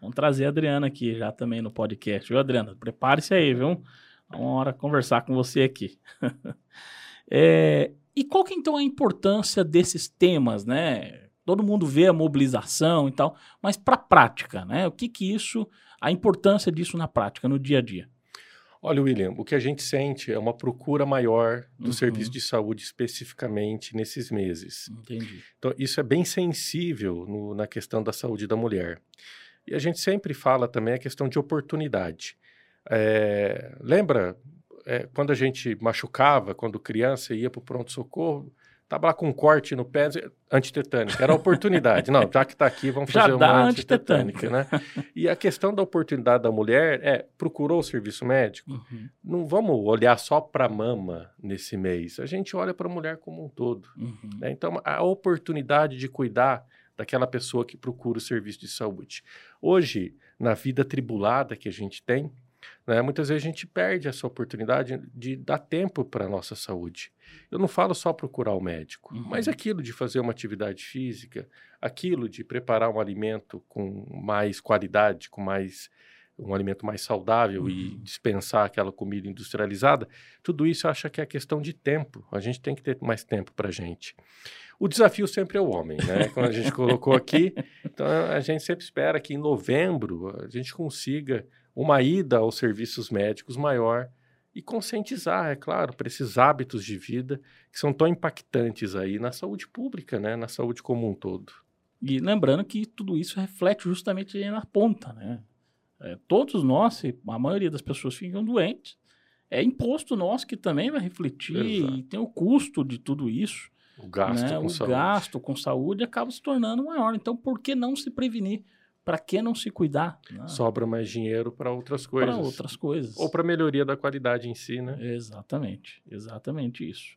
Vamos trazer a Adriana aqui já também no podcast. Viu, Adriana? Prepare-se aí, viu? Uma hora conversar com você aqui. é, e qual que então a importância desses temas, né? Todo mundo vê a mobilização e tal, mas para a prática, né? O que que isso, a importância disso na prática, no dia a dia? Olha, William, o que a gente sente é uma procura maior do uhum. serviço de saúde especificamente nesses meses. Entendi. Então, isso é bem sensível no, na questão da saúde da mulher. E a gente sempre fala também a questão de oportunidade. É, lembra é, quando a gente machucava, quando criança ia para o pronto-socorro, Tava lá com um corte no pé, antitetânica. Era oportunidade. Não, já que está aqui, vamos já fazer uma antitetânica, né? E a questão da oportunidade da mulher é, procurou o serviço médico? Uhum. Não vamos olhar só para a mama nesse mês. A gente olha para a mulher como um todo. Uhum. Né? Então, a oportunidade de cuidar daquela pessoa que procura o serviço de saúde. Hoje, na vida tribulada que a gente tem, né? Muitas vezes a gente perde essa oportunidade de dar tempo para a nossa saúde. Eu não falo só procurar o médico, uhum. mas aquilo de fazer uma atividade física, aquilo de preparar um alimento com mais qualidade, com mais um alimento mais saudável uhum. e dispensar aquela comida industrializada, tudo isso eu acho que é questão de tempo. A gente tem que ter mais tempo para a gente. O desafio sempre é o homem, né? Como a gente colocou aqui, então a gente sempre espera que em novembro a gente consiga uma ida aos serviços médicos maior e conscientizar, é claro, para esses hábitos de vida que são tão impactantes aí na saúde pública, né, na saúde como um todo. E lembrando que tudo isso reflete justamente na ponta, né? É, todos nós, a maioria das pessoas ficam doentes, é imposto nosso que também vai refletir Exato. e tem o custo de tudo isso. O gasto né? com o saúde. Gasto com saúde acaba se tornando maior. Então, por que não se prevenir? Para que não se cuidar? Né? Sobra mais dinheiro para outras coisas. Para outras coisas. Ou para melhoria da qualidade em si, né? Exatamente, exatamente isso.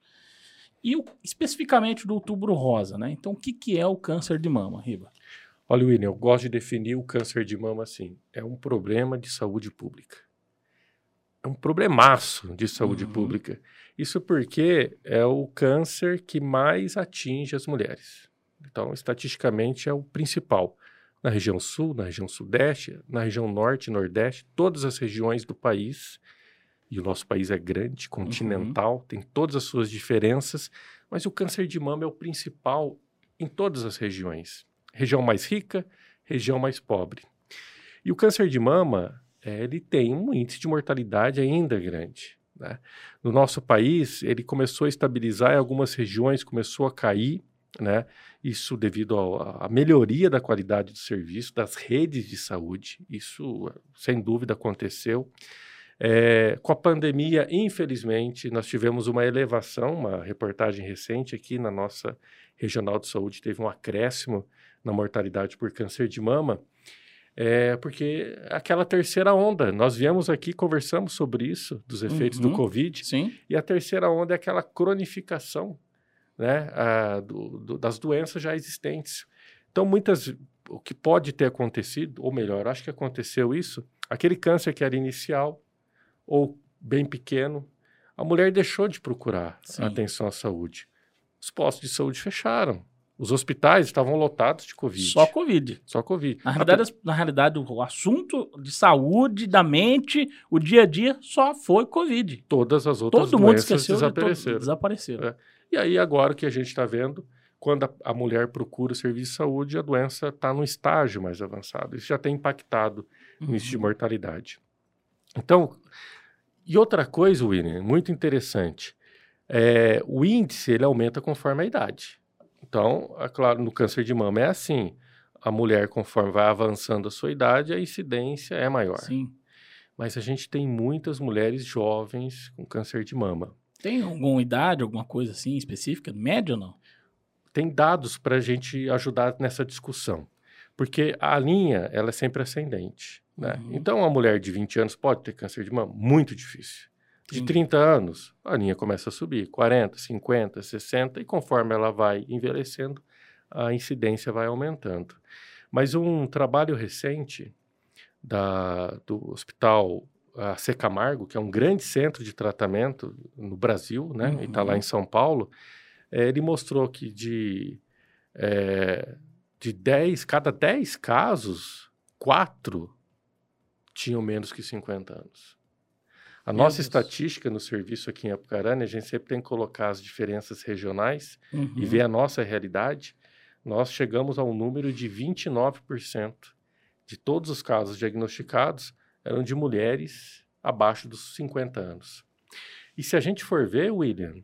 E o, especificamente do outubro rosa, né? Então, o que, que é o câncer de mama, Riba? Olha, William, eu gosto de definir o câncer de mama assim: é um problema de saúde pública. É um problemaço de saúde uhum. pública. Isso porque é o câncer que mais atinge as mulheres. Então, estatisticamente, é o principal na região sul, na região sudeste, na região norte e nordeste, todas as regiões do país. E o nosso país é grande, continental, uhum. tem todas as suas diferenças, mas o câncer de mama é o principal em todas as regiões. Região mais rica, região mais pobre. E o câncer de mama, é, ele tem um índice de mortalidade ainda grande. Né? No nosso país, ele começou a estabilizar em algumas regiões, começou a cair, né? Isso devido à melhoria da qualidade do serviço, das redes de saúde, isso sem dúvida aconteceu. É, com a pandemia, infelizmente, nós tivemos uma elevação, uma reportagem recente aqui na nossa regional de saúde teve um acréscimo na mortalidade por câncer de mama, é, porque aquela terceira onda, nós viemos aqui, conversamos sobre isso, dos efeitos uhum, do Covid, sim. e a terceira onda é aquela cronificação né, a, do, do, das doenças já existentes. Então, muitas, o que pode ter acontecido, ou melhor, acho que aconteceu isso, aquele câncer que era inicial ou bem pequeno, a mulher deixou de procurar Sim. atenção à saúde. Os postos de saúde fecharam. Os hospitais estavam lotados de Covid. Só Covid. Só Covid. Na realidade, Até... na realidade, o assunto de saúde, da mente, o dia a dia, só foi Covid. Todas as outras Todo doenças mundo esqueceu desapareceram. De desapareceram. É. E aí, agora o que a gente está vendo, quando a, a, mulher procura o serviço de saúde, a doença está no estágio mais avançado. Isso já tem impactado uhum. no índice de mortalidade. Então, e outra coisa, William, muito interessante, é, o índice ele aumenta conforme a idade. Então, é claro, no câncer de mama é assim. A mulher, conforme vai avançando a sua idade, a incidência é maior. Sim. Mas a gente tem muitas mulheres jovens com câncer de mama. Tem alguma idade, alguma coisa assim específica? Média ou não? Tem dados para a gente ajudar nessa discussão. Porque a linha, ela é sempre ascendente. Né? Uhum. Então, uma mulher de 20 anos pode ter câncer de mama? Muito difícil. De Sim. 30 anos, a linha começa a subir. 40, 50, 60. E conforme ela vai envelhecendo, a incidência vai aumentando. Mas um trabalho recente da, do Hospital a C. Camargo, que é um grande centro de tratamento no Brasil, né? Uhum. E está lá em São Paulo. É, ele mostrou que de, é, de 10, cada 10 casos quatro tinham menos que 50 anos. A Meu nossa Deus. estatística no serviço aqui em Apucarana, a gente sempre tem que colocar as diferenças regionais Uhum. e ver a nossa realidade. Nós chegamos ao número de 29% de todos os casos diagnosticados eram de mulheres abaixo dos 50 anos. E se a gente for ver, William,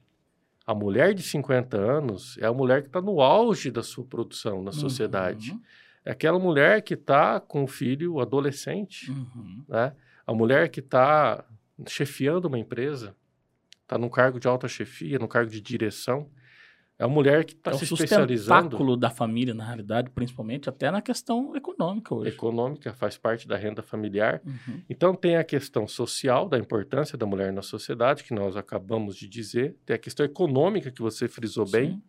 a mulher de 50 anos é a mulher que está no auge da sua produção na sociedade. Uhum. É aquela mulher que está com o filho adolescente, Uhum. né? A mulher que está chefiando uma empresa, está num cargo de alta chefia, no cargo de direção. É a mulher que está É o se especializando sustentáculo da família, na realidade, principalmente até na questão econômica hoje. econômica, faz parte da renda familiar. Uhum. Então tem a questão social da importância da mulher na sociedade, que nós acabamos de dizer, tem a questão econômica que você frisou bem, Sim.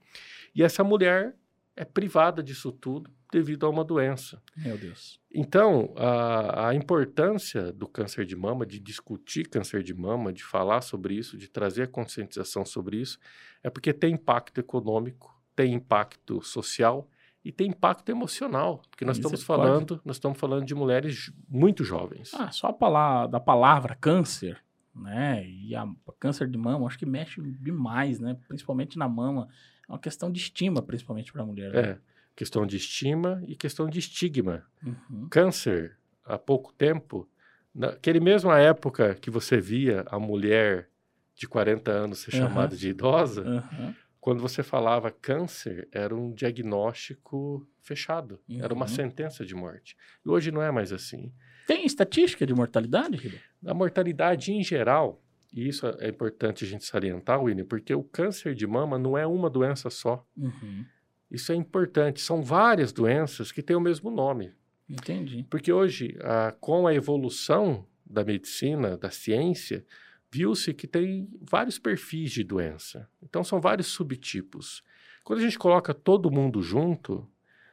e essa mulher é privada disso tudo devido a uma doença. Meu Deus. Então, a, a importância do câncer de mama, de discutir câncer de mama, de falar sobre isso, de trazer a conscientização sobre isso, é porque tem impacto econômico, tem impacto social e tem impacto emocional, porque nós estamos Misericórdia. falando, nós estamos falando de mulheres muito jovens. Ah, só a palavra, da palavra câncer, né? E a câncer de mama, acho que mexe demais, né? Principalmente na mama. É uma questão de estima, principalmente para a mulher. né? Questão de estima e questão de estigma. Uhum. Câncer, há pouco tempo, naquele mesma época que você via a mulher de 40 anos ser Aham. chamada de idosa, Uhum. quando você falava câncer, era um diagnóstico fechado, era uma Uhum. sentença de morte. E hoje não é mais assim. Tem estatística de mortalidade, Riba? A mortalidade em geral, e isso é importante a gente salientar, William, porque o câncer de mama não é uma doença só. Uhum. Isso é importante. São várias doenças que têm o mesmo nome. Entendi. Porque hoje, ah, com a evolução da medicina, da ciência, viu-se que tem vários perfis de doença. Então, são vários subtipos. Quando a gente coloca todo mundo junto,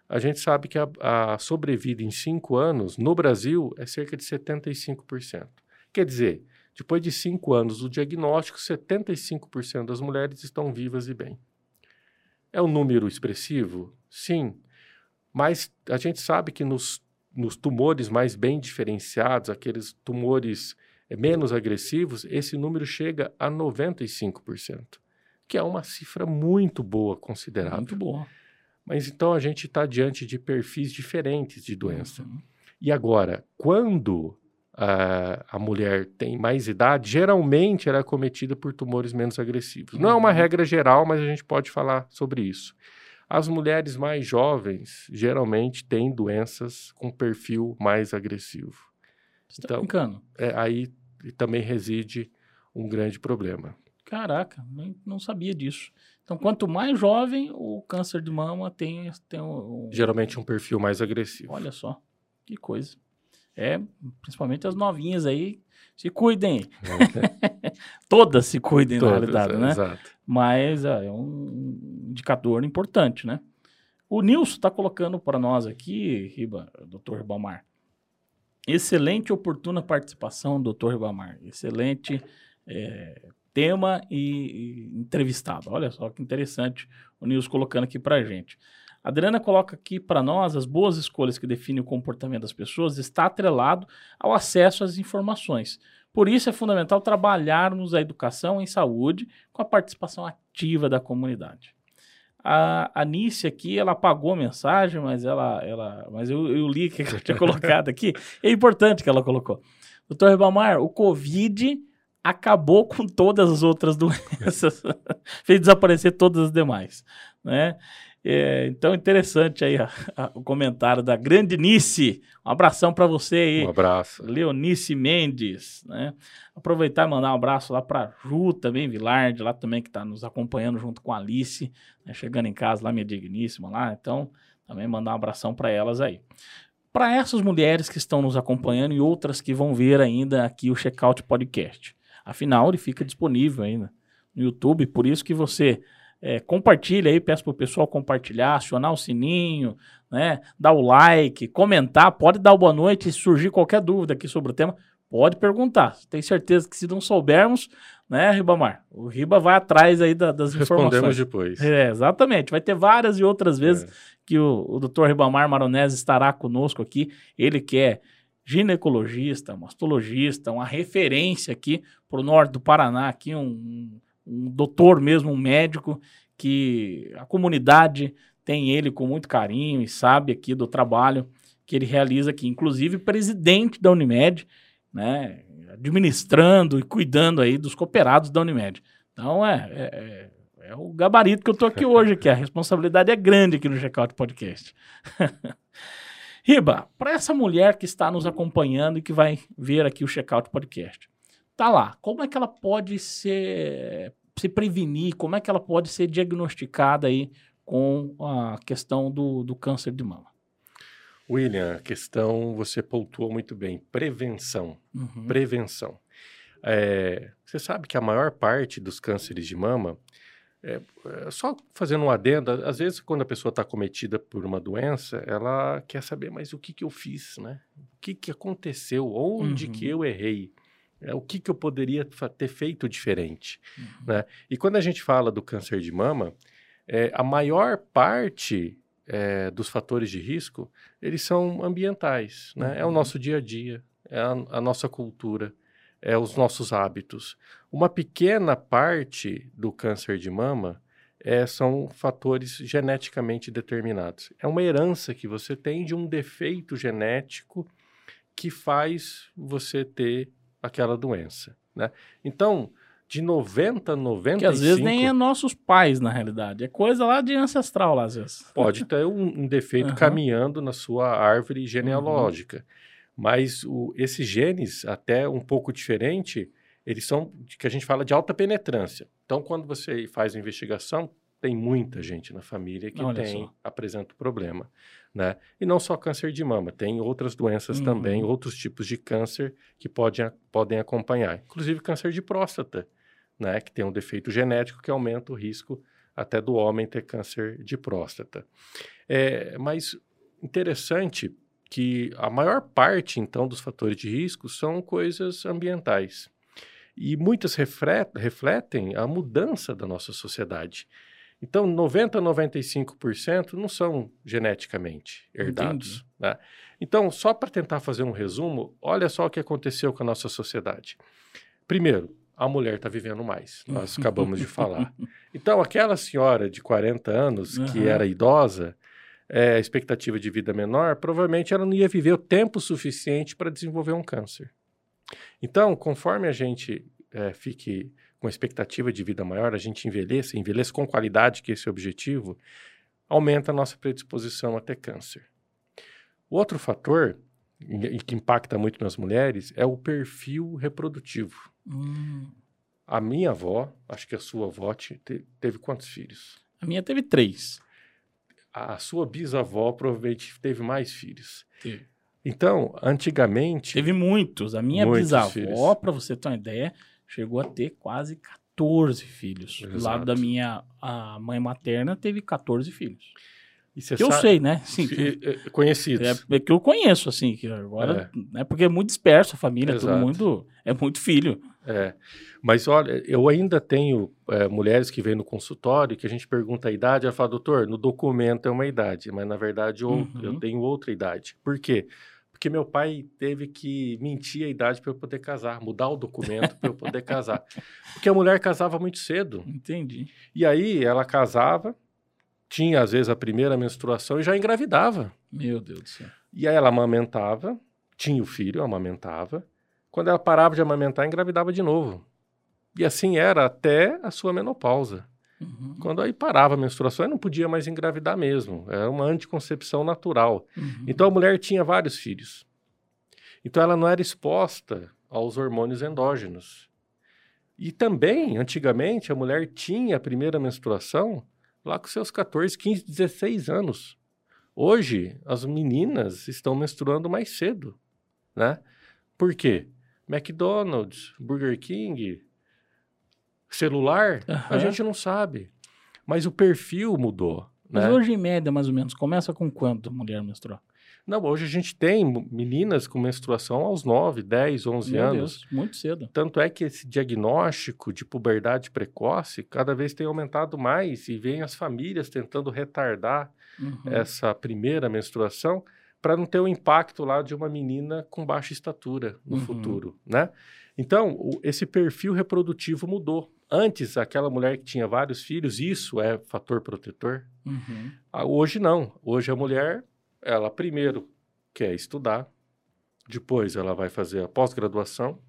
a gente sabe que a, a sobrevida em cinco anos, no Brasil, é cerca de 75%. Quer dizer, depois de cinco anos do diagnóstico, 75% das mulheres estão vivas e bem. É um número expressivo? Sim. Mas a gente sabe que nos, nos tumores mais bem diferenciados, aqueles tumores eh, menos agressivos, esse número chega a 95%, que é uma cifra muito boa, considerável. Muito boa. Mas então a gente está diante de perfis diferentes de doença. Uhum. E agora, quando a, a mulher tem mais idade, geralmente ela é cometida por tumores menos agressivos. Não é uma Uhum. regra geral, mas a gente pode falar sobre isso. As mulheres mais jovens geralmente têm doenças com perfil mais agressivo. Você tá Então- brincando? É, aí também reside um grande problema. Caraca, não sabia disso. Então, quanto mais jovem, o câncer de mama tem, tem um- Geralmente um perfil mais agressivo. Olha só, que coisa. É, principalmente as novinhas aí, se cuidem. Todas se cuidem, na Todas, realidade, é, né? Exato. Mas é, é um indicador importante, né? O Nilson está colocando para nós aqui, Riba, Dr. Ribamar. Excelente e oportuna participação, Dr. Ribamar. Excelente é, tema e, e entrevistado. Olha só que interessante o Nilson colocando aqui para gente. A Adriana coloca aqui para nós as boas escolhas que definem o comportamento das pessoas está atrelado ao acesso às informações. Por isso é fundamental trabalharmos a educação em saúde com a participação ativa da comunidade. A Anice aqui, ela apagou a mensagem, mas ela, ela, mas eu, eu li que ela tinha colocado aqui. É importante que ela colocou. Doutor Ribamar, o Covid acabou com todas as outras doenças, fez desaparecer todas as demais, né? É, então, interessante aí a- a- o comentário da grande Nice. Um abração para você aí. Um abraço. Leonice Mendes, né? Aproveitar e mandar um abraço lá para Ju também, Vilarde, lá também que está nos acompanhando junto com a Alice, né? chegando em casa lá, minha digníssima lá. Então, também mandar um abração para elas aí. Para essas mulheres que estão nos acompanhando e outras que vão ver ainda aqui o Checkout Podcast. Afinal, ele fica disponível ainda no YouTube, por isso que você é, compartilha aí, peço para o pessoal compartilhar, acionar o sininho, né? Dar o like, comentar, pode dar boa noite, se surgir qualquer dúvida aqui sobre o tema, Pode perguntar. Tenho certeza que se não soubermos, né, Ribamar? O Riba vai atrás aí da, das Respondemos informações. depois. É, exatamente. Vai ter várias e outras vezes É. que o, o Dr. Ribamar Maronese estará conosco aqui. Ele que é ginecologista, mastologista, uma referência aqui para o norte do Paraná, aqui um, um, um doutor mesmo, um médico que a comunidade tem ele com muito carinho e sabe aqui do trabalho que ele realiza aqui, inclusive presidente da Unimed, né, administrando e cuidando aí dos cooperados da Unimed. Então é, é, é- é o gabarito que eu tô aqui hoje, que a responsabilidade é grande aqui no Checkout Podcast. Riba, para essa mulher que está nos acompanhando e que vai ver aqui o Checkout Podcast, tá lá, como é que ela pode ser, se prevenir, como é que ela pode ser diagnosticada aí com a questão do, do câncer de mama? William, a questão você pontuou muito bem. Prevenção. Uhum. Prevenção. É, você sabe que a maior parte dos cânceres de mama, é, é, só fazendo um adendo, às vezes quando a pessoa está cometida por uma doença, ela quer saber, mas o que, que eu fiz, né? O que, que aconteceu? Onde Uhum. que eu errei? É, o que, que eu poderia ter feito diferente? Uhum. né? E quando a gente fala do câncer de mama, é, a maior parte é, dos fatores de risco, eles são ambientais, né? É o Uhum. nosso dia a dia, é a, a nossa cultura, é os nossos hábitos. Uma pequena parte do câncer de mama é, são fatores geneticamente determinados. É uma herança que você tem de um defeito genético que faz você ter aquela doença, né? Então, de 90 a 95... Que às vezes nem é nossos pais, na realidade. É coisa lá de ancestral, lá, às vezes. Pode ter um, um defeito Aham. caminhando na sua árvore genealógica. Mas o, esses genes, até um pouco diferente, eles são que a gente fala de alta penetrância. Então, quando você faz a investigação, tem muita gente na família que Olha tem, só. apresenta o problema. Né? E não só câncer de mama, tem outras doenças Uhum. também, outros tipos de câncer que podem, podem acompanhar. Inclusive câncer de próstata, né? que tem um defeito genético que aumenta o risco até do homem ter câncer de próstata. É, mas interessante que a maior parte, então, dos fatores de risco são coisas ambientais. E muitas refletem a mudança da nossa sociedade. Então, 90% a 95% não são geneticamente herdados. Né? Então, só para tentar fazer um resumo, olha só o que aconteceu com a nossa sociedade. Primeiro, a mulher está vivendo mais, nós acabamos de falar. Então, aquela senhora de 40 anos que Aham. era idosa, é, a expectativa de vida menor, provavelmente ela não ia viver o tempo suficiente para desenvolver um câncer. Então, conforme a gente é, fique com expectativa de vida maior, a gente envelheça, envelheça com qualidade, que esse é o objetivo, aumenta a nossa predisposição a ter câncer. O outro fator, e que impacta muito nas mulheres, é o perfil reprodutivo. Hum. A minha avó, acho que a sua avó, te- te- teve quantos filhos? A minha teve três. A sua bisavó provavelmente teve mais filhos. Teve, Então, antigamente, Teve muitos. A minha bisavó, para você ter uma ideia, chegou a ter quase 14 filhos. Do lado Exato. da minha a mãe materna, teve 14 filhos. e Que eu sabe- sei, né? Sim, e- e- conhecidos. É, é que eu conheço, assim, que agora, né, porque é muito disperso a família, todo Exato. mundo, é muito filho. É, mas olha, eu ainda tenho é, mulheres que vêm no consultório que a gente pergunta a idade, ela fala, doutor, no documento é uma idade, mas na verdade eu, Uhum. eu tenho outra idade. Por quê? Porque meu pai teve que mentir a idade para eu poder casar, mudar o documento para eu poder casar. Porque a mulher casava muito cedo. Entendi. E aí ela casava, tinha às vezes a primeira menstruação e já engravidava. Meu Deus do céu. E aí ela amamentava, tinha o filho, amamentava. Quando ela parava de amamentar, engravidava de novo. E assim era até a sua menopausa. Uhum, Quando aí parava a menstruação, aí não podia mais engravidar mesmo. Era uma anticoncepção natural. uhum. Então a mulher tinha vários filhos. Então ela não era exposta aos hormônios endógenos. E também, antigamente, a mulher tinha a primeira menstruação lá com seus 14, 15, 16 anos. Hoje, as meninas estão menstruando mais cedo, né? Por quê? McDonald's, Burger King, celular, a Aham. gente não sabe. Mas o perfil mudou, Mas né? hoje, em média, mais ou menos, começa com quanto a mulher menstruar? Não, hoje a gente tem meninas com menstruação aos 9, 10, 11 Meu anos. Deus, muito cedo. Tanto é que esse diagnóstico de puberdade precoce cada vez tem aumentado mais e vem as famílias tentando retardar Uhum. essa primeira menstruação para não ter o impacto lá de uma menina com baixa estatura no Uhum. futuro, né? Então, o- esse perfil reprodutivo mudou. Antes, aquela mulher que tinha vários filhos, isso é fator protetor. Uhum. Ah, Hoje não. Hoje a mulher, ela primeiro quer estudar, depois ela vai fazer a pós-graduação,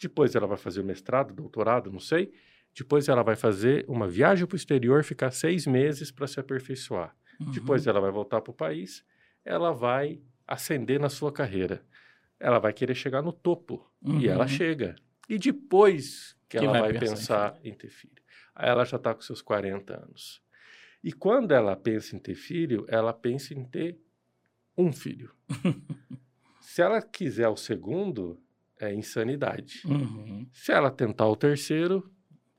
depois ela vai fazer o mestrado, doutorado, não sei. Depois ela vai fazer uma viagem para o exterior, ficar seis meses para se aperfeiçoar. Uhum. Depois ela vai voltar para o país, ela vai ascender na sua carreira. Ela vai querer chegar no topo. E ela Uhum. chega. E depois que, Que ela vai pensar em pensar em, ter filho. Aí ela já está com seus 40 anos. E quando ela pensa em ter filho, ela pensa em ter um filho. Se ela quiser o segundo, é insanidade. Uhum. Se ela tentar o terceiro,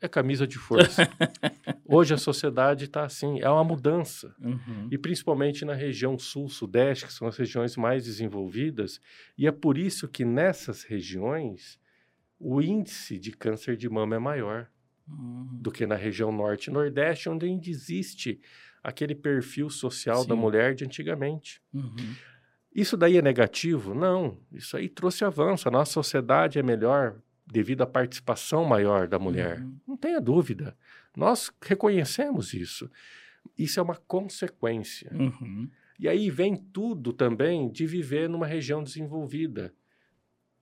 é camisa de força. Hoje a sociedade está assim, é uma mudança. Uhum. E principalmente na região sul-sudeste, que são as regiões mais desenvolvidas, e é por isso que nessas regiões o índice de câncer de mama é maior Uhum. do que na região norte e nordeste, onde ainda existe aquele perfil social da Sim. mulher de antigamente. Uhum. Isso daí é negativo? Não, isso aí trouxe avanço. A nossa sociedade é melhor devido à participação maior da mulher. Uhum. Não tenha dúvida. Nós reconhecemos isso. Isso é uma consequência. Uhum. E aí vem tudo também de viver numa região desenvolvida.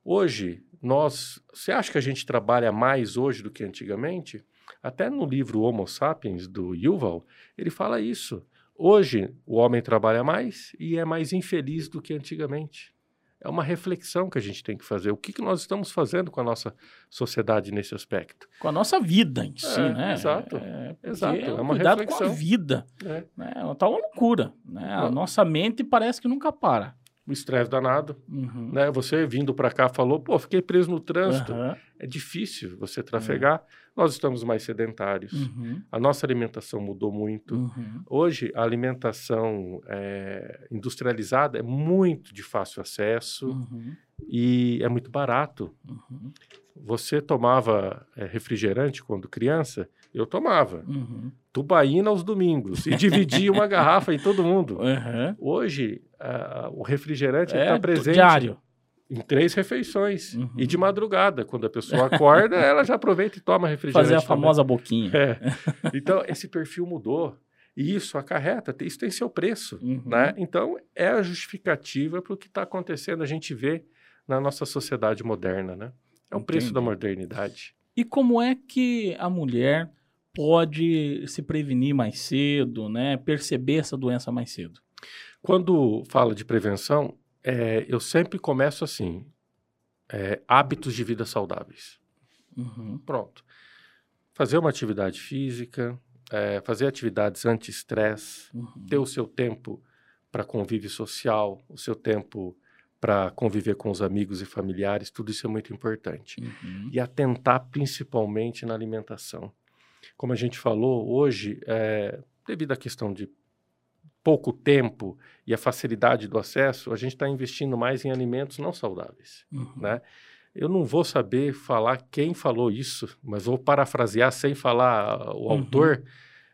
Hoje, nós. Você acha que a gente trabalha mais hoje do que antigamente? Até no livro Homo Sapiens, do Yuval, ele fala isso. Hoje, o homem trabalha mais e é mais infeliz do que antigamente. É uma reflexão que a gente tem que fazer. O que, que nós estamos fazendo com a nossa sociedade nesse aspecto? Com a nossa vida em si, É, né? exato. É, porque Exato, É é um uma cuidado com a reflexão. vida. né? Né? Tá uma loucura. Né? A nossa mente parece que nunca para. O estresse danado. Uhum. Né? Você vindo para cá falou, pô, fiquei preso no trânsito. Aham. É difícil você trafegar. Nós estamos mais sedentários. Uhum. A nossa alimentação mudou muito. Uhum. Hoje, a alimentação é, industrializada é muito de fácil acesso Uhum. E é muito barato. Uhum. Você tomava é, refrigerante quando criança? Eu tomava. Uhum. Tubaína aos domingos e dividia uma garrafa em todo mundo. Uhum. Hoje, a- o refrigerante É está do- presente diário. em três refeições. Uhum. E de madrugada, quando a pessoa acorda, ela já aproveita e toma refrigerante. Fazer a também. famosa boquinha. É. Então, esse perfil mudou. E isso acarreta, isso tem seu preço. Uhum. Né? Então, é a justificativa para o que está acontecendo, a gente vê na nossa sociedade moderna. Né? É o preço Entendi. da modernidade. E como é que a mulher pode se prevenir mais cedo, né? Perceber essa doença mais cedo? Quando fala de prevenção, é, eu sempre começo assim: é, hábitos de vida saudáveis. Uhum. Pronto. Fazer uma atividade física, é, fazer atividades anti-estresse, Uhum. ter o seu tempo para convívio social, o seu tempo para conviver com os amigos e familiares, tudo isso é muito importante. Uhum. E atentar principalmente na alimentação. Como a gente falou, hoje, é, devido à questão de pouco tempo e a facilidade do acesso, a gente está investindo mais em alimentos não saudáveis. Uhum. Né? Eu não vou saber falar quem falou isso, mas vou parafrasear sem falar o Uhum. autor.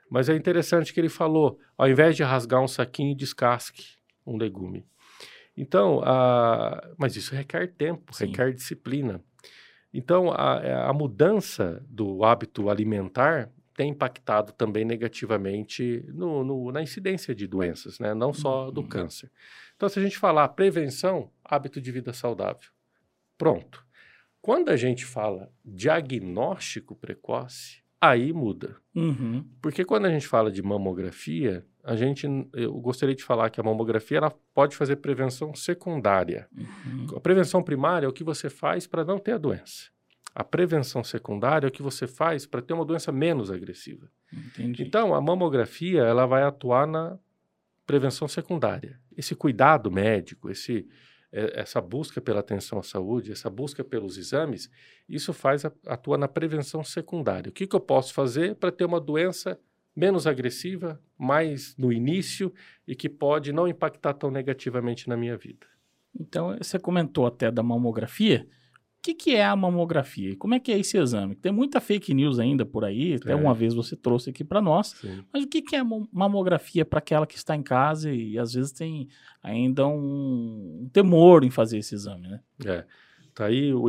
Mas é interessante que ele falou: ao invés de rasgar um saquinho, descasque um legume. Então, a... mas isso requer tempo, Sim. requer disciplina. Então, a, a mudança do hábito alimentar tem impactado também negativamente no, no- na incidência de doenças, né? não só do Uhum. câncer. Então, se a gente falar prevenção, hábito de vida saudável, pronto. Quando a gente fala diagnóstico precoce, aí muda. Uhum. Porque quando a gente fala de mamografia, a gente, eu gostaria de falar que a mamografia ela pode fazer prevenção secundária. Uhum. A prevenção primária é o que você faz para não ter a doença. A prevenção secundária é o que você faz para ter uma doença menos agressiva. Entendi. Então, a mamografia ela vai atuar na prevenção secundária. Esse cuidado médico, esse, é, essa busca pela atenção à saúde, essa busca pelos exames, isso faz atua na prevenção secundária. O que, que eu posso fazer para ter uma doença menos agressiva, mais no início e que pode não impactar tão negativamente na minha vida. Então, você comentou até da mamografia. O que, que é a mamografia como é que é esse exame? Tem muita fake news ainda por aí, até É. uma vez você trouxe aqui para nós. Sim. Mas o que, que é mo- mamografia para aquela que está em casa e às vezes tem ainda um, um temor em fazer esse exame, né? É. Tá aí o,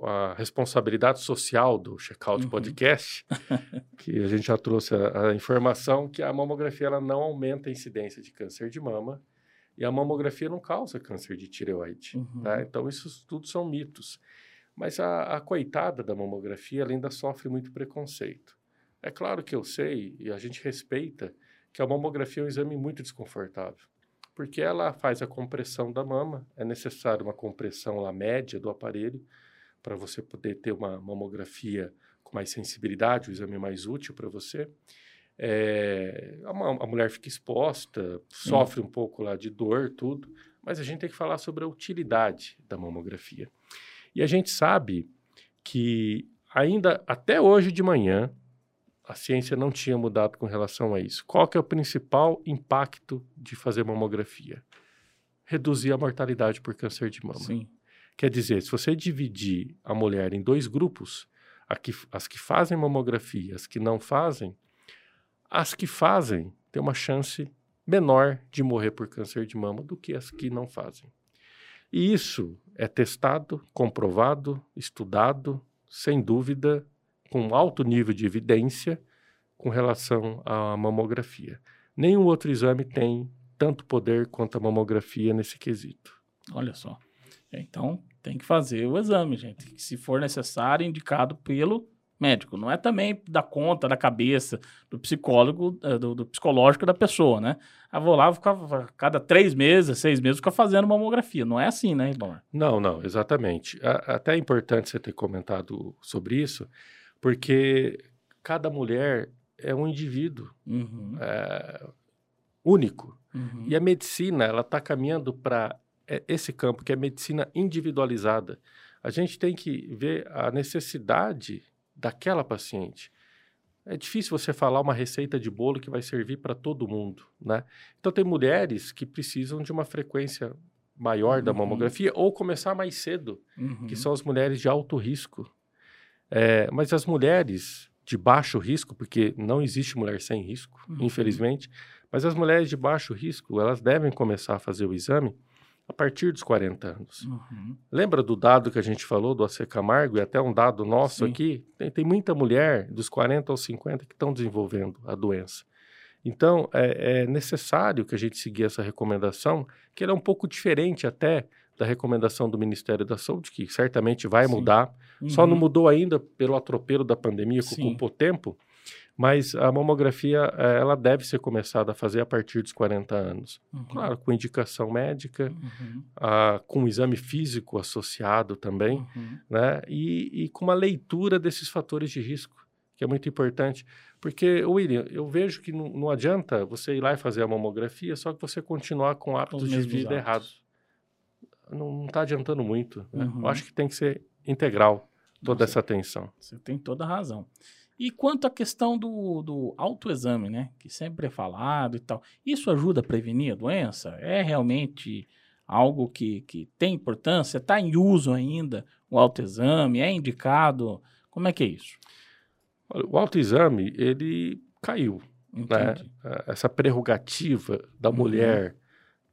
o- a responsabilidade social do Checkout Uhum. Podcast, que a gente já trouxe a, a informação que a mamografia ela não aumenta a incidência de câncer de mama e a mamografia não causa câncer de tireoide. Uhum. tá? Então, isso tudo são mitos. Mas a, a coitada da mamografia ela ainda sofre muito preconceito. É claro que eu sei e a gente respeita que a mamografia é um exame muito desconfortável, porque ela faz a compressão da mama, é necessário uma compressão lá média do aparelho para você poder ter uma mamografia com mais sensibilidade, o exame mais útil para você. É, a, a mulher fica exposta, sofre um pouco lá de dor, tudo, mas a gente tem que falar sobre a utilidade da mamografia. E a gente sabe que ainda até hoje de manhã a ciência não tinha mudado com relação a isso. Qual que é o principal impacto de fazer mamografia? Reduzir a mortalidade por câncer de mama. Sim. Quer dizer, se você dividir a mulher em dois grupos, que- as que fazem mamografia, as que não fazem, as que fazem têm uma chance menor de morrer por câncer de mama do que as que não fazem. E isso é testado, comprovado, estudado, sem dúvida, com alto nível de evidência com relação à mamografia. Nenhum outro exame tem tanto poder quanto a mamografia nesse quesito. Olha só. Então, tem que fazer o exame, gente. Se for necessário, indicado pelo médico. Não é também da conta, da cabeça, do psicólogo, eh, do, do psicológico da pessoa, né? Ah, vou lá, vou ficar, cada três meses, seis meses, ficar fazendo mamografia. Não é assim, né, Ribamar? Não, não, exatamente. A- Até é importante você ter comentado sobre isso, porque cada mulher é um indivíduo Uhum, é, único. uhum. E a medicina, ela está caminhando para esse campo, que é medicina individualizada. A gente tem que ver a necessidade daquela paciente. É difícil você falar uma receita de bolo que vai servir para todo mundo, né? Então, tem mulheres que precisam de uma frequência maior da Uhum. mamografia ou começar mais cedo Uhum. que são as mulheres de alto risco. É, mas as mulheres de baixo risco, porque não existe mulher sem risco, Uhum. infelizmente, mas as mulheres de baixo risco, elas devem começar a fazer o exame a partir dos 40 anos. Uhum. Lembra do dado que a gente falou do AC Camargo e até um dado nosso Sim. aqui? Tem, tem muita mulher dos 40 aos 50 que estão desenvolvendo a doença. Então, é, é necessário que a gente seguir essa recomendação, que ela é um pouco diferente até da recomendação do Ministério da Saúde, que certamente vai Sim. mudar. Só não Uhum. mudou ainda pelo atropelo da pandemia, que Sim. ocupou tempo, mas a mamografia eh, ela deve ser começada a fazer a partir dos 40 anos. Uhum. Claro, com indicação médica, Uhum. ah, com um exame físico associado também, Uhum. né? E, e com uma leitura desses fatores de risco, que é muito importante. Porque, William, eu vejo que não, não adianta você ir lá e fazer a mamografia, só que você continuar com hábitos Os de vida errados. Não está adiantando muito. né? Uhum. Eu acho que tem que ser integral toda essa atenção. Você tem toda a razão. E quanto à questão do, do autoexame, né? Que sempre é falado e tal. Isso ajuda a prevenir a doença? É realmente algo que, que tem importância? Está em uso ainda o autoexame? É indicado? Como é que é isso? Olha, O autoexame, ele caiu. Né? Entendi. Eh, Essa prerrogativa da Uhum. mulher,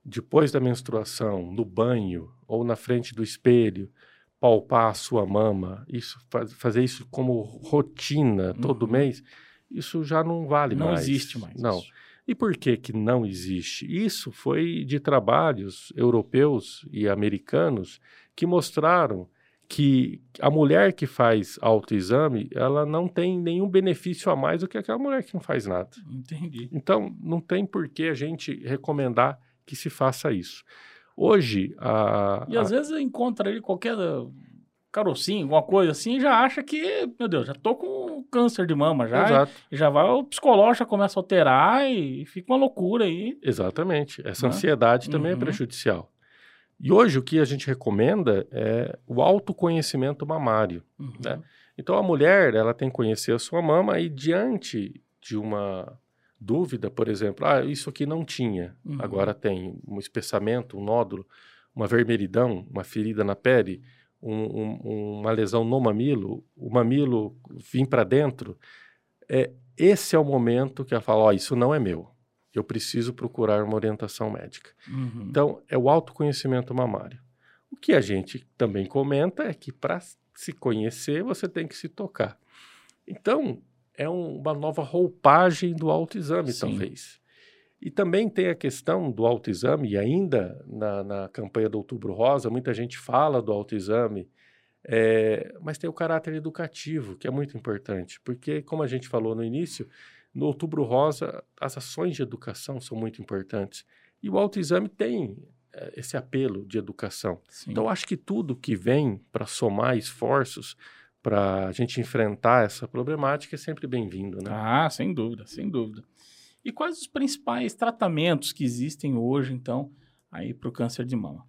depois da menstruação, no banho ou na frente do espelho, palpar a sua mama, isso, faz- fazer isso como rotina todo Uhum. mês, isso já não vale Não mais. existe mais. Não. isso. E por que que não existe? Isso foi de trabalhos europeus e americanos que mostraram que a mulher que faz autoexame, ela não tem nenhum benefício a mais do que aquela mulher que não faz nada. Entendi. Então, não tem por que a gente recomendar que se faça isso. Hoje, a, E às vezes encontra ali qualquer carocinho, alguma coisa assim, já acha que, meu Deus, já tô com câncer de mama já. Exato, E já vai, o psicológico já começa a alterar e fica uma loucura aí. exatamente. Essa Né? ansiedade também Uhum. é prejudicial. E hoje o que a gente recomenda é o autoconhecimento mamário. Uhum. Né? Então a mulher ela tem que conhecer a sua mama e diante de uma dúvida, por exemplo, ah, isso aqui não tinha, Uhum. agora tem um espessamento, um nódulo, uma vermelhidão, uma ferida na pele, um- um- uma lesão no mamilo, o mamilo vir para dentro, é, esse é o momento que ela fala, ó, isso não é meu, eu preciso procurar uma orientação médica. Uhum. Então, é o autoconhecimento mamário. O que a gente também comenta é que para se conhecer, você tem que se tocar. Então, é um- uma nova roupagem do autoexame, Sim. talvez. E também tem a questão do autoexame, e ainda na, na campanha do Outubro Rosa, muita gente fala do autoexame, é, mas tem o caráter educativo, que é muito importante, porque, como a gente falou no início, no Outubro Rosa, as ações de educação são muito importantes. E o autoexame tem eh, esse apelo de educação. Sim. Então, acho que tudo que vem para somar esforços para a gente enfrentar essa problemática é sempre bem-vindo, né? Ah, sem dúvida, sem dúvida. E quais os principais tratamentos que existem hoje, então, aí para o câncer de mama?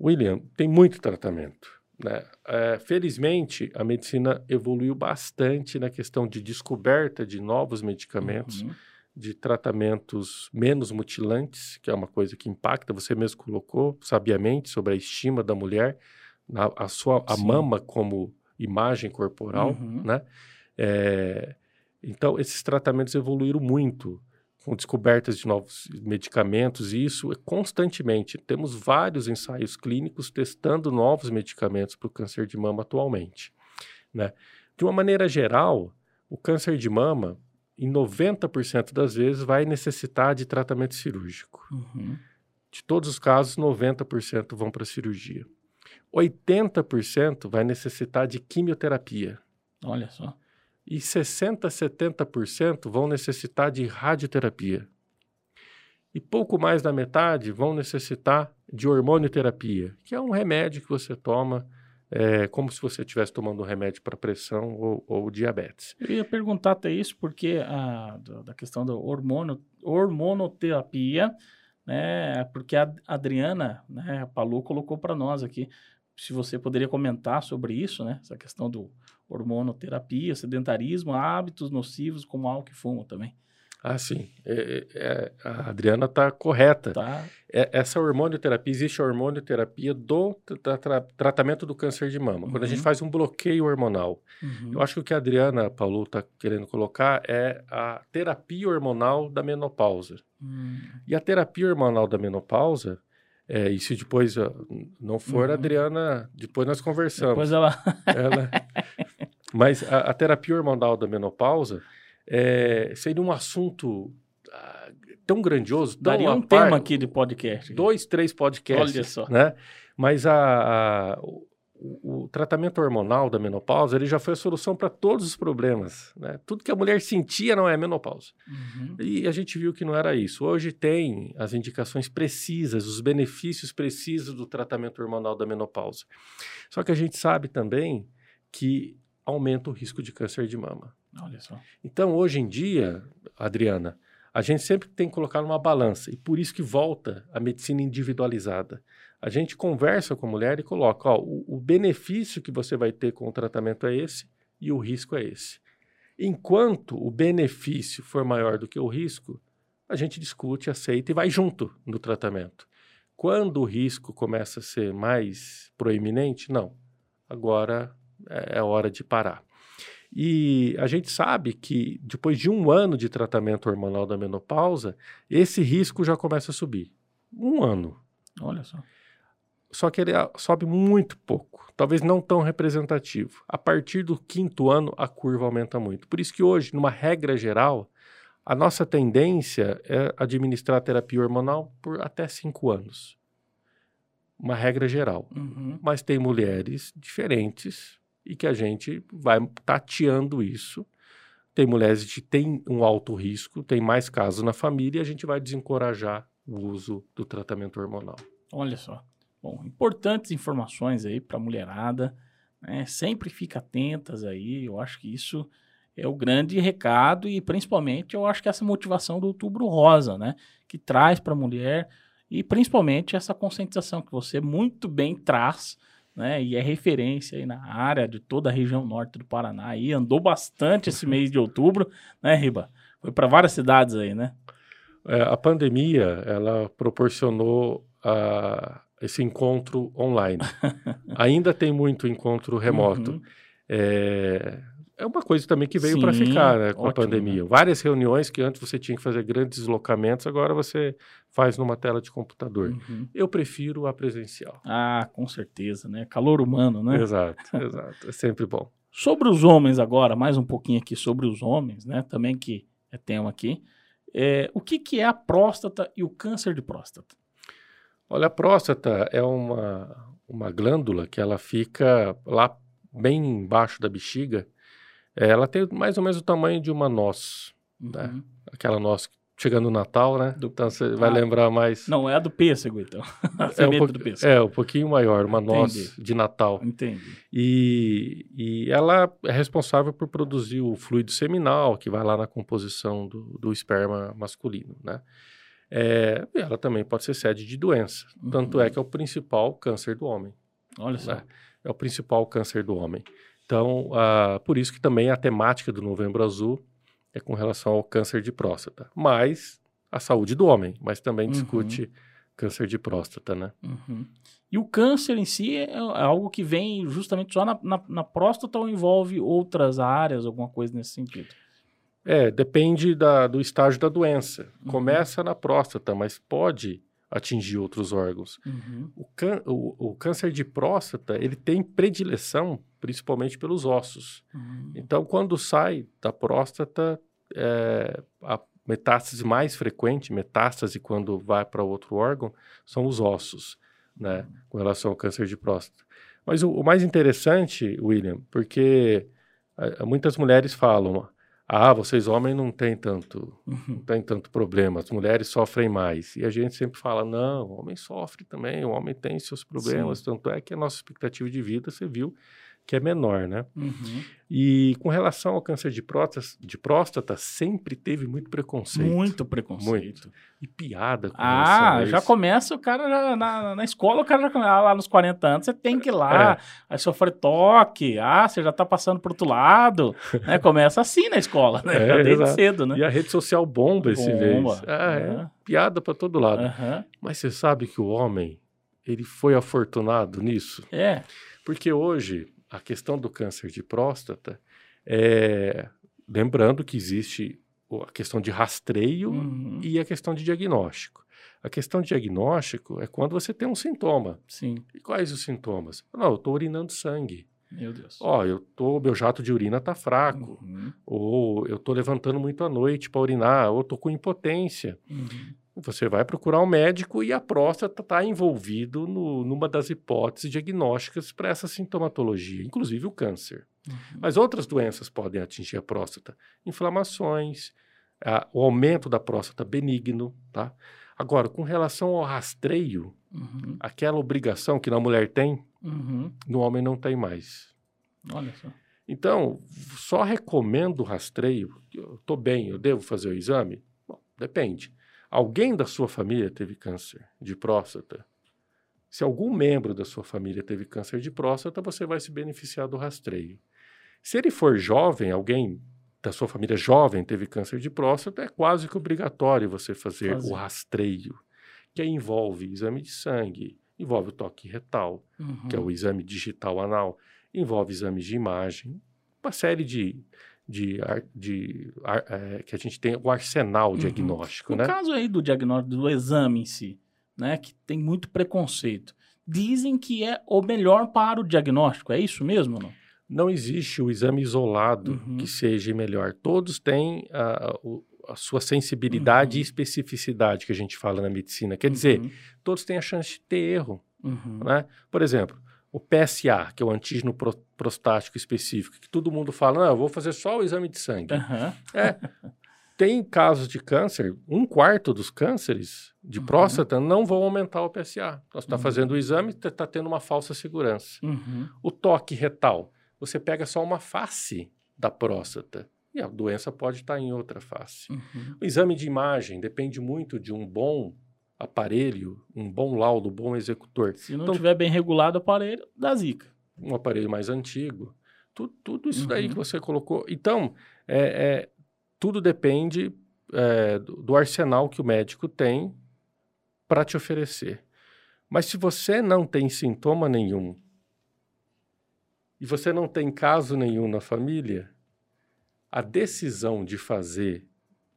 William, tem muito tratamento. Né? É, felizmente, a medicina evoluiu bastante na questão de descoberta de novos medicamentos, Uhum. de tratamentos menos mutilantes, que é uma coisa que impacta. Você mesmo colocou sabiamente sobre a estima da mulher, na- a sua a Sim. mama como imagem corporal, Uhum. né? É, então, esses tratamentos evoluíram muito com descobertas de novos medicamentos, e isso é constantemente. Temos vários ensaios clínicos testando novos medicamentos para o câncer de mama atualmente. Né? De uma maneira geral, o câncer de mama, em 90% das vezes, vai necessitar de tratamento cirúrgico. Uhum. De todos os casos, 90% vão para a cirurgia. 80% vai necessitar de quimioterapia. Olha só. E 60% a 70% vão necessitar de radioterapia. E pouco mais da metade vão necessitar de hormonioterapia, que é um remédio que você toma é, como se você estivesse tomando um remédio para pressão ou, ou diabetes. Eu ia perguntar até isso, porque a, da da questão da hormono, hormonoterapia, né? Porque a Adriana, né, a Palu colocou para nós aqui, se você poderia comentar sobre isso, né? Essa questão do hormonoterapia, sedentarismo, hábitos nocivos como álcool e fumo também. Ah, sim. É, é, a Adriana está correta. Tá? É, essa hormonioterapia, existe a hormonioterapia do tra- tra- tratamento do câncer de mama. Quando a gente Uhum. faz um bloqueio hormonal. Uhum. Eu acho que o que a Adriana Paulo está querendo colocar é a terapia hormonal da menopausa. Hum, E a terapia hormonal da menopausa, é, e se depois ah, não for, Uhum. Adriana, depois nós conversamos. Depois ela. Ela- Mas a, a terapia hormonal da menopausa é, seria um assunto ah, tão grandioso, tão Daria um par- tema aqui de podcast. dois, três podcasts. Olha só. Né? Mas a, a- o, o tratamento hormonal da menopausa ele já foi a solução para todos os problemas. Né? Tudo que a mulher sentia não é menopausa. Uhum. E a gente viu que não era isso. Hoje tem as indicações precisas, os benefícios precisos do tratamento hormonal da menopausa. Só que a gente sabe também que aumenta o risco de câncer de mama. Olha só. Então, hoje em dia, Adriana, a gente sempre tem que colocar numa balança, e por isso que volta a medicina individualizada. A gente conversa com a mulher e coloca, ó, o, o benefício que você vai ter com o tratamento é esse e o risco é esse. Enquanto o benefício for maior do que o risco, a gente discute, aceita e vai junto no tratamento. Quando o risco começa a ser mais proeminente, não. Agora é é hora de parar. E a gente sabe que depois de um ano de tratamento hormonal da menopausa, esse risco já começa a subir. Um ano. Olha só. Só que ele sobe muito pouco, talvez não tão representativo. A partir do quinto ano, a curva aumenta muito. Por isso que hoje, numa regra geral, a nossa tendência é administrar terapia hormonal por até cinco anos. Uma regra geral. Uhum. Mas tem mulheres diferentes e que a gente vai tateando isso. Tem mulheres que têm um alto risco, tem mais casos na família e a gente vai desencorajar o uso do tratamento hormonal. Olha só. Bom, importantes informações aí para a mulherada. Né? Sempre fica atentas aí. Eu acho que isso é o grande recado e principalmente eu acho que essa motivação do Outubro Rosa, né? Que traz para a mulher e principalmente essa conscientização que você muito bem traz, né? E é referência aí na área de toda a região norte do Paraná. Aí andou bastante esse mês de outubro, né, Riba? Foi para várias cidades aí, né? É, a pandemia, ela proporcionou a, esse encontro online. Ainda tem muito encontro remoto. Uhum. É, é uma coisa também que veio para ficar né, com a ótimo, pandemia. Várias reuniões que antes você tinha que fazer grandes deslocamentos, agora você faz numa tela de computador. Uhum. Eu prefiro a presencial. Ah, com certeza, né? Calor humano, né? Exato, exato. É sempre bom. Sobre os homens agora, mais um pouquinho aqui sobre os homens, né? Também que é tema aqui. É, o que, que é a próstata e o câncer de próstata? Olha, a próstata é uma, uma glândula que ela fica lá bem embaixo da bexiga. É, Ela tem mais ou menos o tamanho de uma noz. Uhum. Aquela noz chegando no Natal, né? Do- Então você vai Ah, lembrar mais. Não, é a do pêssego, então. A é, um do pêssego. é, um pouquinho maior, uma noz de Natal. Entendi. E, e ela é responsável por produzir o fluido seminal, que vai lá na composição do, do esperma masculino, né? É, e ela também pode ser sede de doença. Tanto Uhum. é que é o principal câncer do homem. Olha só. né? É o principal câncer do homem. Então, ah, por isso que também a temática do Novembro Azul é com relação ao câncer de próstata. Mas a saúde do homem, mas também Uhum. discute câncer de próstata, né? Uhum. E o câncer em si é é algo que vem justamente só na, na, na próstata ou envolve outras áreas, alguma coisa nesse sentido? É, depende da- do estágio da doença. Uhum. Começa na próstata, mas pode atingir outros órgãos. Uhum. O, cân- o- o câncer de próstata, ele tem predileção principalmente pelos ossos. Uhum. Então, quando sai da próstata, é, a metástase mais frequente, metástase quando vai para outro órgão, são os ossos, né, com relação ao câncer de próstata. Mas o, o mais interessante, William, porque ah, muitas mulheres falam, ah, vocês homens não têm tanto, não Uhum. tem tanto problema, as mulheres sofrem mais. E a gente sempre fala, não, o homem sofre também, o homem tem seus problemas, tanto é que a nossa expectativa de vida, você viu, que é menor, né? Uhum. E com relação ao câncer de próstata, de próstata sempre teve muito preconceito. Muito preconceito. Muito. E piada com Ah, a já começa o cara já, na, na escola, o cara já começa, ah, lá nos 40 anos, você tem que ir lá, É. aí sofre toque, ah, você já tá passando pro outro lado, né? Começa assim na escola, né? É, Já desde exato. cedo, né? E a rede social bomba esse vez. Ah, é. É. Piada para todo lado. Aham. Mas você sabe que o homem, ele foi afortunado nisso? É. Porque hoje, a questão do câncer de próstata, é... lembrando que existe a questão de rastreio Uhum. e a questão de diagnóstico. A questão de diagnóstico é quando você tem um sintoma. Sim, E quais os sintomas? Não, eu estou urinando sangue. meu Deus. Ó, eu tô, meu jato de urina está fraco. Uhum. Ou eu estou levantando muito à noite para urinar. Ou estou com impotência. Uhum. Você vai procurar um médico e a próstata está envolvido no, numa das hipóteses diagnósticas para essa sintomatologia, inclusive o câncer. Uhum. Mas outras doenças podem atingir a próstata. Inflamações, a- o aumento da próstata benigno, tá? Agora, com relação ao rastreio, Uhum. aquela obrigação que na mulher tem, Uhum. no homem não tem mais. Olha só. Então, só recomendo o rastreio. Estou bem, eu devo fazer o exame? Bom, depende. Alguém da sua família teve câncer de próstata? Se algum membro da sua família teve câncer de próstata, você vai se beneficiar do rastreio. Se ele for jovem, alguém da sua família jovem teve câncer de próstata, é quase que obrigatório você fazer, Fazer. o rastreio, que envolve exame de sangue, envolve o toque retal, Uhum. que é o exame digital anal, envolve exames de imagem, uma série de, de, de eh, que a gente tem o arsenal Uhum. diagnóstico, No né? caso aí do diagnóstico, do exame em si, né, que tem muito preconceito, dizem que é o melhor para o diagnóstico, é isso mesmo não? Não existe o exame isolado Uhum. que seja melhor. Todos têm a, a sua sensibilidade Uhum. e especificidade que a gente fala na medicina. Quer dizer, Uhum. todos têm a chance de ter erro, Uhum. né? Por exemplo, o PSA, que é o antígeno pro- prostático específico, que todo mundo fala, não, eu vou fazer só o exame de sangue. Aham. É. Tem casos de câncer, um quarto dos cânceres de Uhum. próstata não vão aumentar o PSA. Então, você está Uhum. fazendo o exame e está tendo uma falsa segurança. Uhum. O toque retal, você pega só uma face da próstata e a doença pode estar em outra face. Uhum. O exame de imagem depende muito de um bom aparelho, um bom laudo, um bom executor. Se não Então- tiver bem regulado o aparelho, dá zica. um aparelho mais antigo, tudo, tudo isso daí Uhum. que você colocou. Então, é, é, tudo depende é, do arsenal que o médico tem para te oferecer. Mas se você não tem sintoma nenhum e você não tem caso nenhum na família, a decisão de fazer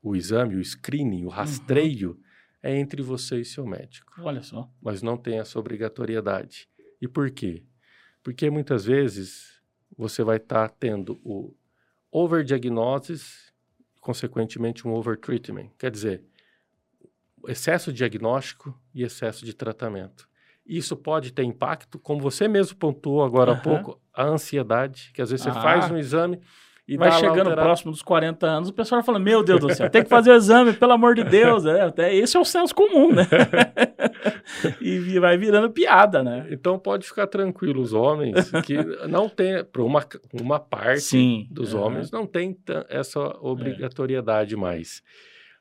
o exame, o screening, o uhum. rastreio uhum. É entre você e seu médico. Olha só. Mas não tem essa obrigatoriedade. E por quê? Porque muitas vezes você vai estar tá tendo o overdiagnosis, consequentemente um overtreatment. Quer dizer, excesso de diagnóstico e excesso de tratamento. Isso pode ter impacto, como você mesmo pontuou agora uhum. há pouco, a ansiedade, que às vezes você ah. faz um exame e vai chegando próximo dos 40 anos, o pessoal fala: Meu Deus do céu, tem que fazer o exame, pelo amor de Deus. É, até esse é o senso comum, né? e vai virando piada, né? Então pode ficar tranquilo, os homens, que não tem, para uma, uma parte Sim, dos homens, não tem essa obrigatoriedade é. mais.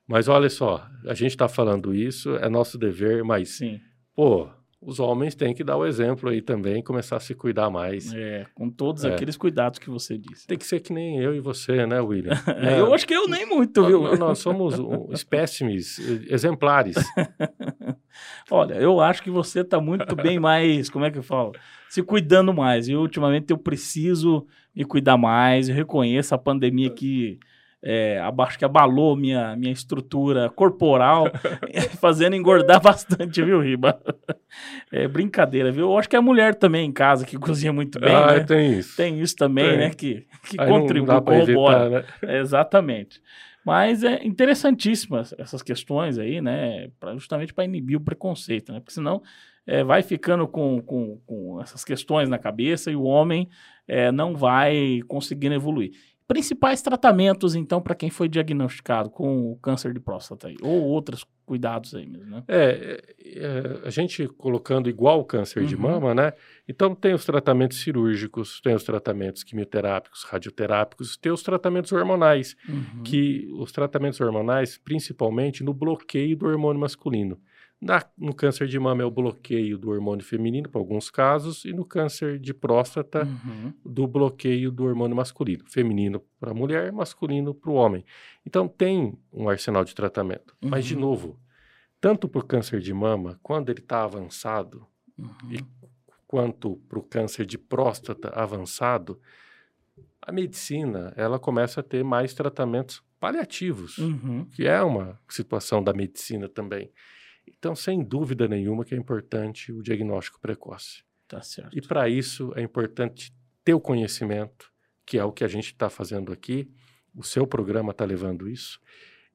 Mas olha só, a gente está falando isso, é nosso dever, mas, Sim. pô, os homens têm que dar o exemplo aí também, começar a se cuidar mais. É, com todos é. aqueles cuidados que você disse. Tem que ser que nem eu e você, né, William? é, eu acho que eu nem muito, viu? Nós, nós somos um, espécimes, exemplares. Olha, eu acho que você está muito bem mais, como é que eu falo? Se cuidando mais. E ultimamente eu preciso me cuidar mais. Eu reconheço a pandemia que é, acho que abalou minha, minha estrutura corporal, fazendo engordar bastante, viu, Riba? É brincadeira, viu? Eu acho que a mulher também em casa, que cozinha muito bem, ah, né? tem isso. Tem isso também, tem. né? Que, que contribui, corrobora. né? exatamente. Mas é interessantíssimas essas questões aí, né? Pra, justamente para inibir o preconceito, né? Porque senão é, vai ficando com, com, com, essas questões na cabeça e o homem é, não vai conseguindo evoluir. Principais tratamentos, então, para quem foi diagnosticado com o câncer de próstata ou outros cuidados aí mesmo, né? É, é, é a gente colocando igual o câncer uhum. de mama, né? Então, tem os tratamentos cirúrgicos, tem os tratamentos quimioterápicos, radioterápicos, tem os tratamentos hormonais, uhum. que os tratamentos hormonais, principalmente no bloqueio do hormônio masculino. Na, no câncer de mama é o bloqueio do hormônio feminino, para alguns casos, e no câncer de próstata, uhum. do bloqueio do hormônio masculino. Feminino para a mulher, masculino para o homem. Então, tem um arsenal de tratamento. Uhum. Mas, de uhum. novo, tanto para o câncer de mama, quando ele está avançado, uhum. e quanto para o câncer de próstata avançado, a medicina ela começa a ter mais tratamentos paliativos, uhum. que é uma situação da medicina também. Então, sem dúvida nenhuma que é importante o diagnóstico precoce. Tá certo. E para isso é importante ter o conhecimento, que é o que a gente está fazendo aqui. O seu programa está levando isso.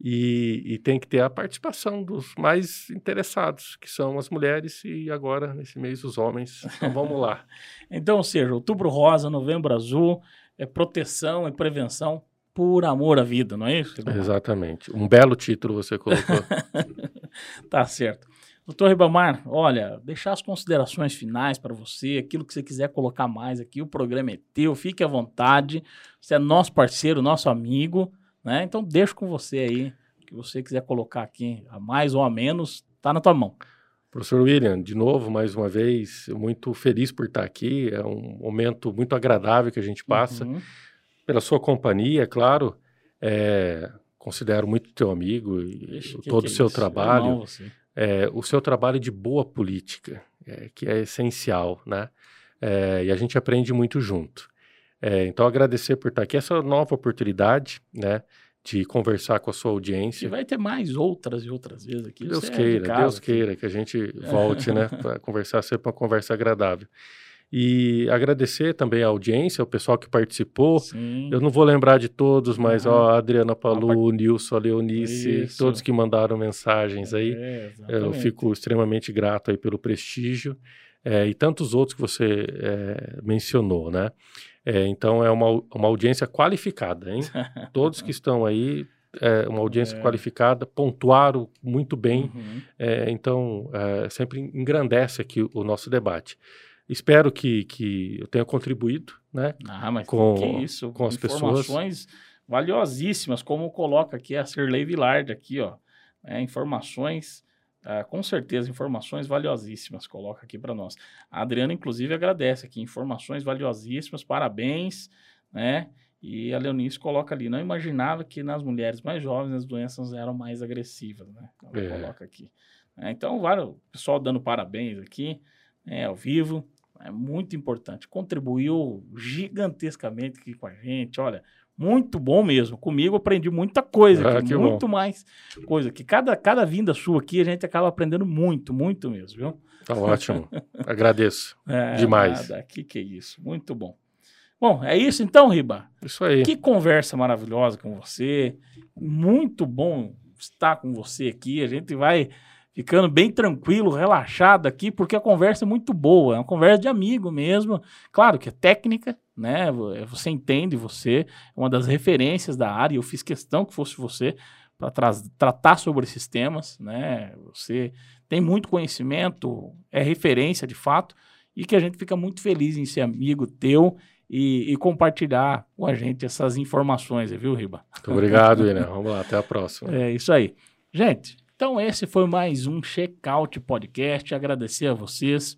E, e, tem que ter a participação dos mais interessados, que são as mulheres e agora, nesse mês, os homens. Então, vamos lá. então, ou seja, outubro rosa, novembro azul, é proteção, é prevenção por amor à vida, não é isso? Exatamente. Um belo título você colocou. tá certo. Doutor Ribamar, olha, deixar as considerações finais para você, aquilo que você quiser colocar mais aqui, o programa é teu, fique à vontade. Você é nosso parceiro, nosso amigo, né? Então deixo com você aí, o que você quiser colocar aqui, a mais ou a menos, tá na tua mão. Professor William, de novo, mais uma vez, muito feliz por estar aqui. É um momento muito agradável que a gente passa. Uhum. Pela sua companhia, claro. É, considero muito teu amigo e Ixi, todo o seu é trabalho. É, o seu trabalho de boa política, é, que é essencial, né? É, e a gente aprende muito junto. É, então, agradecer por estar aqui, essa nova oportunidade, né? De conversar com a sua audiência. E vai ter mais outras e outras vezes aqui. Deus queira, casa, Deus queira que a gente volte, né? Para conversar, sempre uma conversa agradável. E agradecer também a audiência, o pessoal que participou. Sim. Eu não vou lembrar de todos, mas ó, a Adriana Palu, o Nilson, a Leonice, Isso. todos que mandaram mensagens aí. É, eu fico extremamente grato aí pelo prestígio. É, e tantos outros que você é, mencionou, né? É, então é uma, uma audiência qualificada, hein? Todos que estão aí, é uma audiência é. qualificada, pontuaram muito bem, uhum. é, então é, sempre engrandece aqui o nosso debate. Espero que, que eu tenha contribuído, né? Ah, mas com, que isso, com as informações pessoas. valiosíssimas, como coloca aqui a Sirley Villard aqui, ó. É, informações, ah, com certeza, informações valiosíssimas, coloca aqui para nós. A Adriana, inclusive, agradece aqui, informações valiosíssimas, parabéns, né? E a Leonice coloca ali, não imaginava que nas mulheres mais jovens as doenças eram mais agressivas, né? Ela É. coloca aqui. É, então, vários, o pessoal dando parabéns aqui, né, ao vivo, é muito importante. Contribuiu gigantescamente aqui com a gente, olha, muito bom mesmo. Comigo aprendi muita coisa, Ah, aqui, muito mais coisa. Que cada, cada vinda sua aqui a gente acaba aprendendo muito, muito mesmo, viu? Tá ótimo. Agradeço. É, Demais. Nada, que que é isso, muito bom. Bom, é isso então, Riba. Isso aí. Que conversa maravilhosa com você. Muito bom estar com você aqui. A gente vai ficando bem tranquilo, relaxado aqui, porque a conversa é muito boa. É uma conversa de amigo mesmo. Claro que é técnica, né? Você entende, você é uma das referências da área. Eu fiz questão que fosse você para tratar sobre esses temas, né? Você tem muito conhecimento, é referência de fato, e que a gente fica muito feliz em ser amigo teu e, e, compartilhar com a gente essas informações, viu, Riba? Muito obrigado, William. Vamos lá, até a próxima. É isso aí. Gente, então esse foi mais um Checkout Podcast. Agradecer a vocês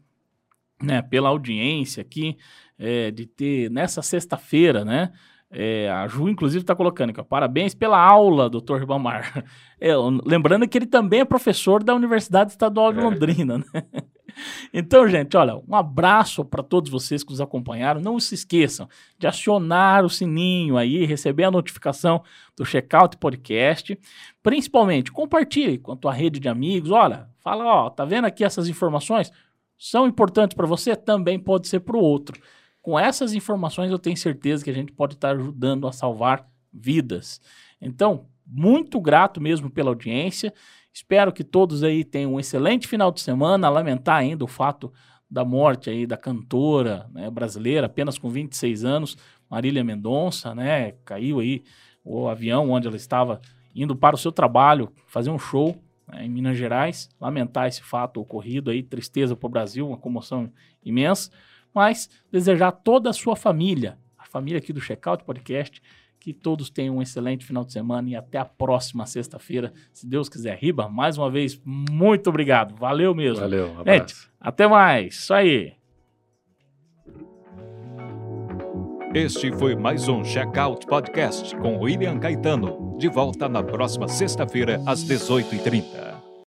né, pela audiência aqui, é, de ter nessa sexta-feira, né? É, a Ju, inclusive, está colocando aqui, ó, parabéns pela aula, doutor Ribamar. É, lembrando que ele também é professor da Universidade Estadual de Londrina, né? Então, gente, olha, um abraço para todos vocês que nos acompanharam. Não se esqueçam de acionar o sininho aí, receber a notificação do Checkout Podcast. Principalmente, compartilhe com a tua rede de amigos. Olha, fala, ó, tá vendo aqui essas informações? São importantes para você? Também pode ser para o outro. Com essas informações, eu tenho certeza que a gente pode estar ajudando a salvar vidas. Então, muito grato mesmo pela audiência. Espero que todos aí tenham um excelente final de semana. Lamentar ainda o fato da morte aí da cantora né, brasileira, apenas com 26 anos, Marília Mendonça, né? Caiu aí o avião onde ela estava indo para o seu trabalho, fazer um show né, em Minas Gerais. Lamentar esse fato ocorrido aí, tristeza para o Brasil, uma comoção imensa. Mas desejar a toda a sua família, a família aqui do Checkout Podcast, que todos tenham um excelente final de semana e até a próxima sexta-feira, se Deus quiser. Riba, mais uma vez, muito obrigado. Valeu mesmo. Valeu, um abraço. Gente, até mais. Isso aí. Este foi mais um Checkout Podcast com William Caetano. De volta na próxima sexta-feira, às 18h30.